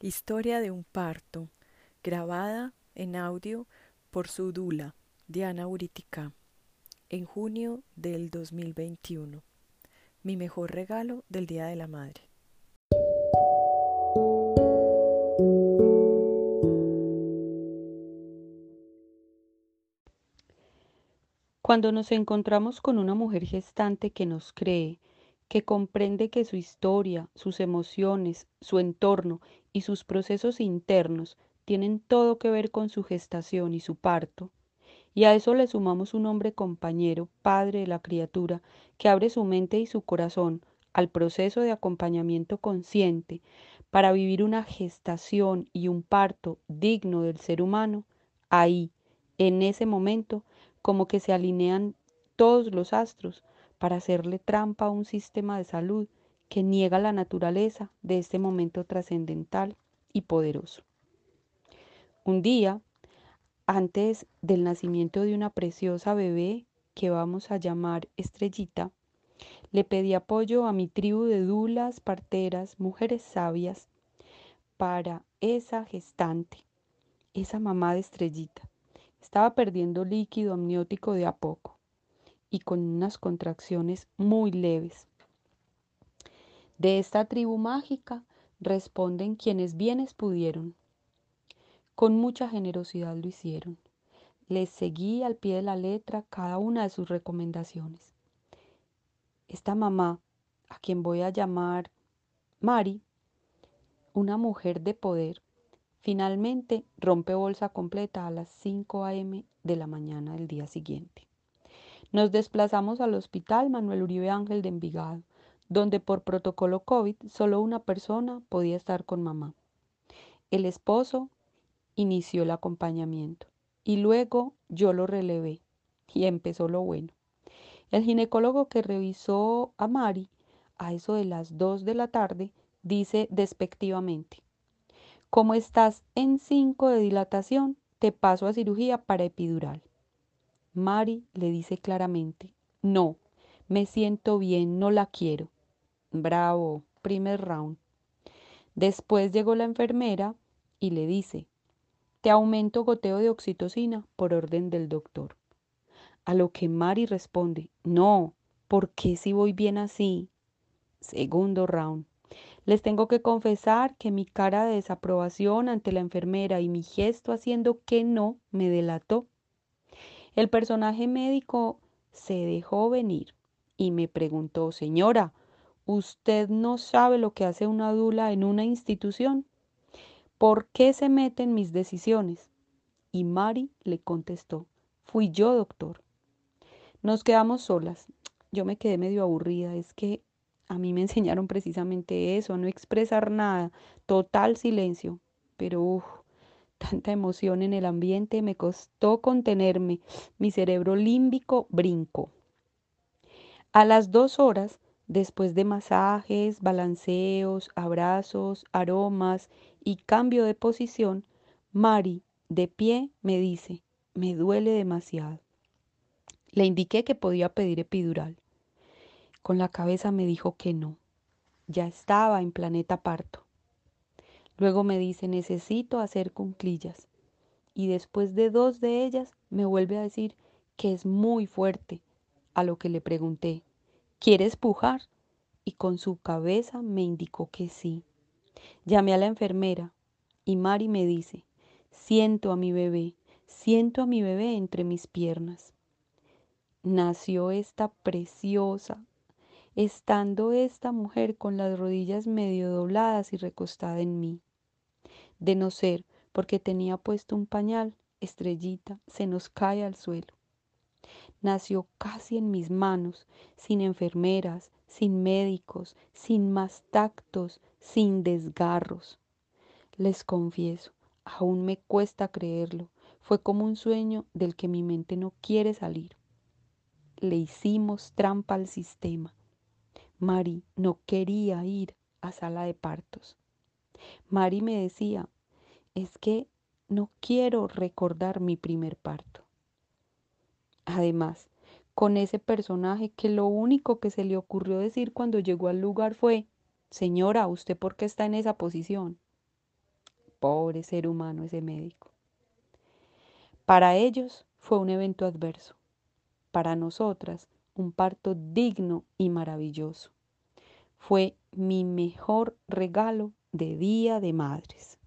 Historia de un parto, grabada en audio por su dula, Diana Uritica, en junio del 2021. Mi mejor regalo del Día de la Madre. Cuando nos encontramos con una mujer gestante que nos cree, que comprende que su historia, sus emociones, su entorno y sus procesos internos tienen todo que ver con su gestación y su parto, y a eso le sumamos un hombre compañero, padre de la criatura, que abre su mente y su corazón al proceso de acompañamiento consciente para vivir una gestación y un parto digno del ser humano, ahí, en ese momento, como que se alinean todos los astros para hacerle trampa a un sistema de salud que niega la naturaleza de este momento trascendental y poderoso. Un día, antes del nacimiento de una preciosa bebé que vamos a llamar Estrellita, le pedí apoyo a mi tribu de dulas, parteras, mujeres sabias, para esa gestante, esa mamá de Estrellita. Estaba perdiendo líquido amniótico de a poco y con unas contracciones muy leves. De esta tribu mágica responden quienes bienes pudieron. Con mucha generosidad lo hicieron. Les seguí al pie de la letra cada una de sus recomendaciones. Esta mamá, a quien voy a llamar Mari, una mujer de poder, finalmente rompe bolsa completa a las 5 a.m. de la mañana del día siguiente. Nos desplazamos al Hospital Manuel Uribe Ángel de Envigado, donde por protocolo COVID solo una persona podía estar con mamá. El esposo inició el acompañamiento y luego yo lo relevé y empezó lo bueno. El ginecólogo que revisó a Mari a eso de las 2 de la tarde dice despectivamente, como estás en 5 de dilatación, te paso a cirugía para epidural. Mari le dice claramente, no, me siento bien, no la quiero. Bravo, primer round. Después llegó la enfermera y le dice, te aumento goteo de oxitocina por orden del doctor. A lo que Mari responde, no, ¿por qué si voy bien así? Segundo round. Les tengo que confesar que mi cara de desaprobación ante la enfermera y mi gesto haciendo que no me delató. El personaje médico se dejó venir y me preguntó, señora, ¿usted no sabe lo que hace una dula en una institución? ¿Por qué se mete en mis decisiones? Y Mari le contestó, fui yo, doctor. Nos quedamos solas. Yo me quedé medio aburrida. Es que a mí me enseñaron precisamente eso, a no expresar nada, total silencio. Pero uff, tanta emoción en el ambiente, me costó contenerme. Mi cerebro límbico brincó. A las dos horas, después de masajes, balanceos, abrazos, aromas y cambio de posición, Mari, de pie, me dice, me duele demasiado. Le indiqué que podía pedir epidural. Con la cabeza me dijo que no. Ya estaba en planeta parto. Luego me dice, necesito hacer cunclillas. Y después de dos de ellas me vuelve a decir que es muy fuerte. A lo que le pregunté, ¿quieres pujar? Y con su cabeza me indicó que sí. Llamé a la enfermera y Mari me dice, siento a mi bebé, siento a mi bebé entre mis piernas. Nació esta preciosa, estando esta mujer con las rodillas medio dobladas y recostada en mí de no ser porque tenía puesto un pañal, estrellita se nos cae al suelo. Nació casi en mis manos, sin enfermeras, sin médicos, sin más tactos, sin desgarros. Les confieso, aún me cuesta creerlo, fue como un sueño del que mi mente no quiere salir. Le hicimos trampa al sistema. Mari no quería ir a sala de partos. Mari me decía, es que no quiero recordar mi primer parto. Además, con ese personaje que lo único que se le ocurrió decir cuando llegó al lugar fue, Señora, ¿usted por qué está en esa posición? Pobre ser humano ese médico. Para ellos fue un evento adverso. Para nosotras, un parto digno y maravilloso. Fue mi mejor regalo de Día de Madres.